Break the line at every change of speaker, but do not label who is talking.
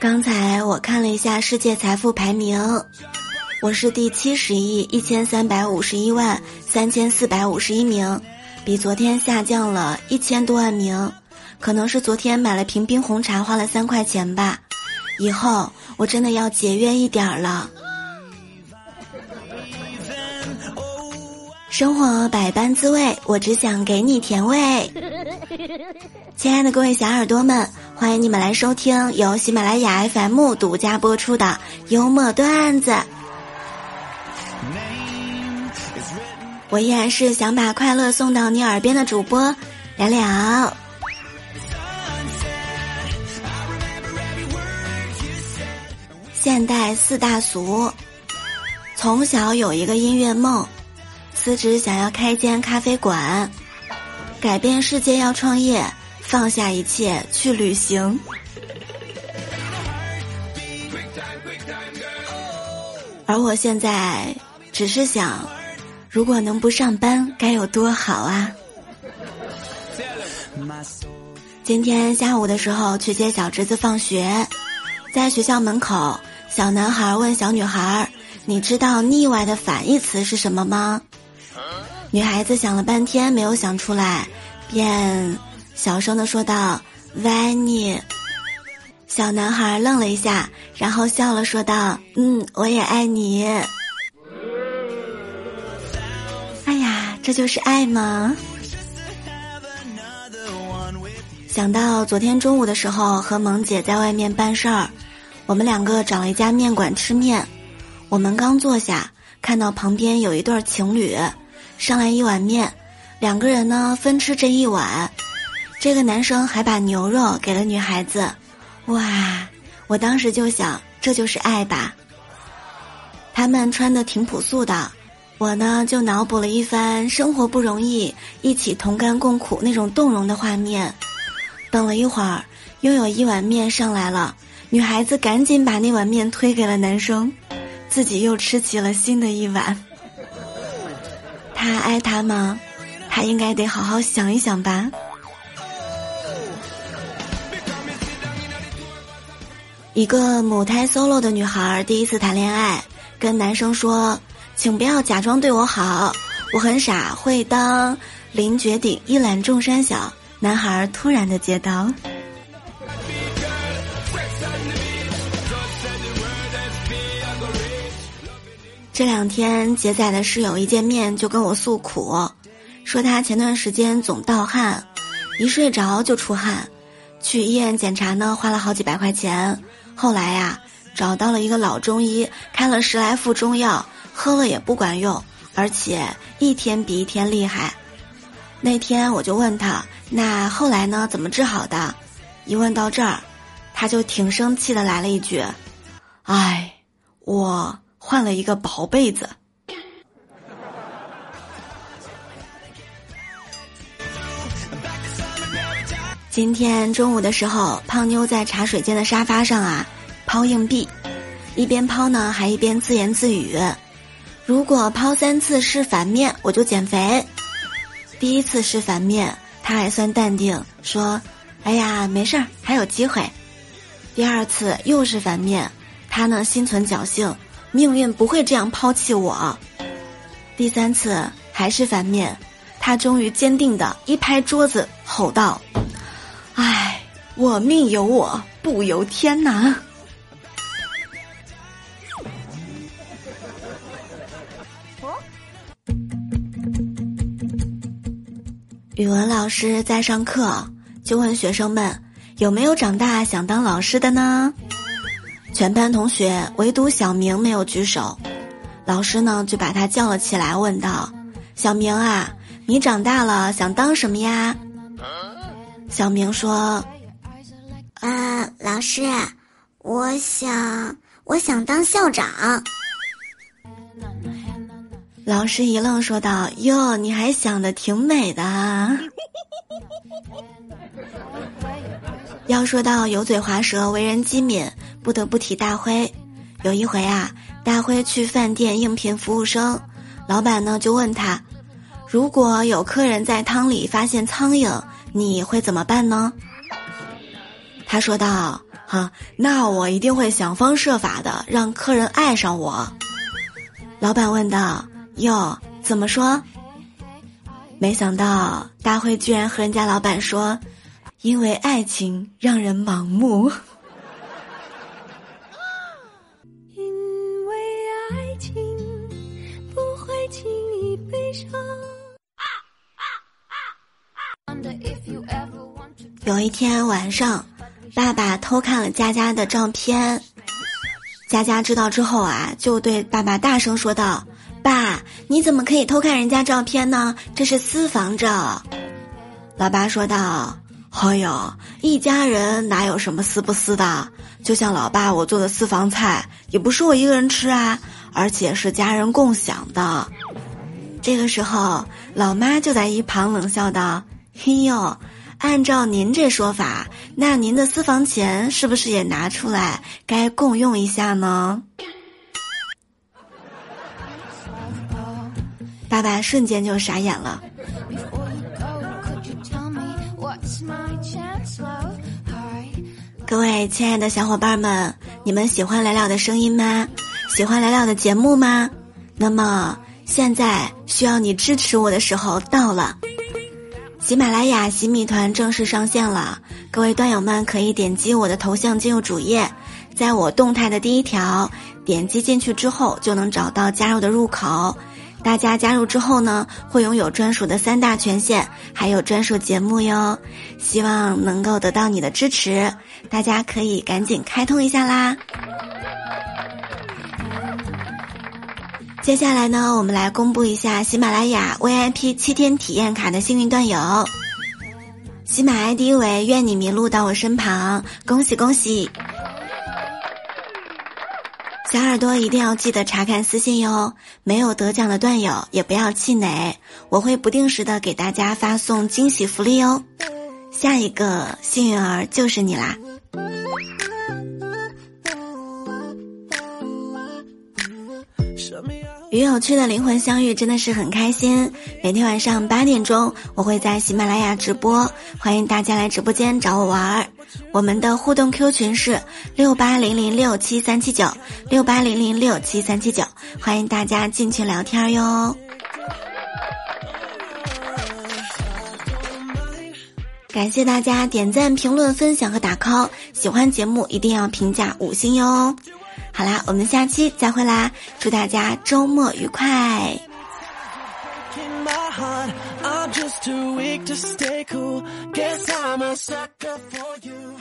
刚才我看了一下世界财富排名，我是第七十亿一千三百五十一万三千四百五十一名，比昨天下降了一千多万名，可能是昨天买了瓶冰红茶花了三块钱吧。以后我真的要节约一点儿了。生活百般滋味，我只想给你甜味。亲爱的各位小耳朵们，欢迎你们来收听由喜马拉雅 FM 独家播出的幽默段子。我依然是想把快乐送到你耳边的主播聊聊。现代四大俗：从小有一个音乐梦，辞职想要开间咖啡馆，改变世界要创业，放下一切去旅行。而我现在只是想，如果能不上班该有多好啊！今天下午的时候去接小侄子放学，在学校门口。小男孩问小女孩：“你知道腻歪的反义词是什么吗？”女孩子想了半天没有想出来，便小声的说道：“歪你。”小男孩愣了一下，然后笑了说道：“嗯，我也爱你。”哎呀，这就是爱吗？想到昨天中午的时候和萌姐在外面办事儿。我们两个找了一家面馆吃面，我们刚坐下，看到旁边有一对情侣，上来一碗面，两个人呢分吃这一碗，这个男生还把牛肉给了女孩子，哇！我当时就想，这就是爱吧。他们穿的挺朴素的，我呢就脑补了一番生活不容易，一起同甘共苦那种动容的画面。等了一会儿，又有一碗面上来了。女孩子赶紧把那碗面推给了男生，自己又吃起了新的一碗。他爱她吗？他应该得好好想一想吧。一个母胎 solo 的女孩第一次谈恋爱，跟男生说：“请不要假装对我好，我很傻，会当凌绝顶，一览众山小。”男孩突然的接刀。这两天，杰仔的室友一见面就跟我诉苦，说他前段时间总盗汗，一睡着就出汗，去医院检查呢花了好几百块钱，后来呀找到了一个老中医，开了十来副中药，喝了也不管用，而且一天比一天厉害。那天我就问他，那后来呢怎么治好的？一问到这儿，他就挺生气的来了一句：“哎，我。”换了一个薄被子。今天中午的时候，胖妞在茶水间的沙发上啊抛硬币，一边抛呢还一边自言自语：“如果抛三次是反面，我就减肥。”第一次是反面，他还算淡定，说：“哎呀，没事儿，还有机会。”第二次又是反面，他呢心存侥幸。命运不会这样抛弃我。第三次还是反面，他终于坚定的一拍桌子，吼道：“唉，我命由我不由天呐！”语文老师在上课，就问学生们有没有长大想当老师的呢？全班同学唯独小明没有举手，老师呢就把他叫了起来，问道：“小明啊，你长大了想当什么呀？”小明说：“
啊，老师，我想，我想当校长。”
老师一愣，说道：“哟，你还想的挺美的。”要说到油嘴滑舌、为人机敏。不得不提大辉。有一回啊，大辉去饭店应聘服务生，老板呢就问他：“如果有客人在汤里发现苍蝇，你会怎么办呢？”他说道：“哈，那我一定会想方设法的让客人爱上我。”老板问道：“哟，怎么说？”没想到大辉居然和人家老板说：“因为爱情让人盲目。”有一天晚上。爸爸偷看了佳佳的照片，佳佳知道之后啊，就对爸爸大声说道：“爸，你怎么可以偷看人家照片呢？这是私房照。”老爸说道：“哎呦，一家人哪有什么私不私的？就像老爸我做的私房菜，也不是我一个人吃啊，而且是家人共享的。”这个时候，老妈就在一旁冷笑道：“嘿呦。”按照您这说法，那您的私房钱是不是也拿出来该共用一下呢？爸爸瞬间就傻眼了。各位亲爱的小伙伴们，你们喜欢来了的声音吗？喜欢来了的节目吗？那么现在需要你支持我的时候到了。喜马拉雅洗米团正式上线了，各位段友们可以点击我的头像进入主页，在我动态的第一条点击进去之后，就能找到加入的入口。大家加入之后呢，会拥有专属的三大权限，还有专属节目哟。希望能够得到你的支持，大家可以赶紧开通一下啦。接下来呢，我们来公布一下喜马拉雅 VIP 七天体验卡的幸运段友。喜马 ID 为愿你迷路到我身旁，恭喜恭喜！小耳朵一定要记得查看私信哟，没有得奖的段友也不要气馁，我会不定时的给大家发送惊喜福利哦。下一个幸运儿就是你啦！与有趣的灵魂相遇，真的是很开心。每天晚上八点钟，我会在喜马拉雅直播，欢迎大家来直播间找我玩儿。我们的互动 Q 群是六八零零六七三七九六八零零六七三七九，欢迎大家进群聊天哟。感谢大家点赞、评论、分享和打 call，喜欢节目一定要评价五星哟。好啦，我们下期再会啦！祝大家周末愉快。Just too weak to stay cool. Guess I'm a sucker for you,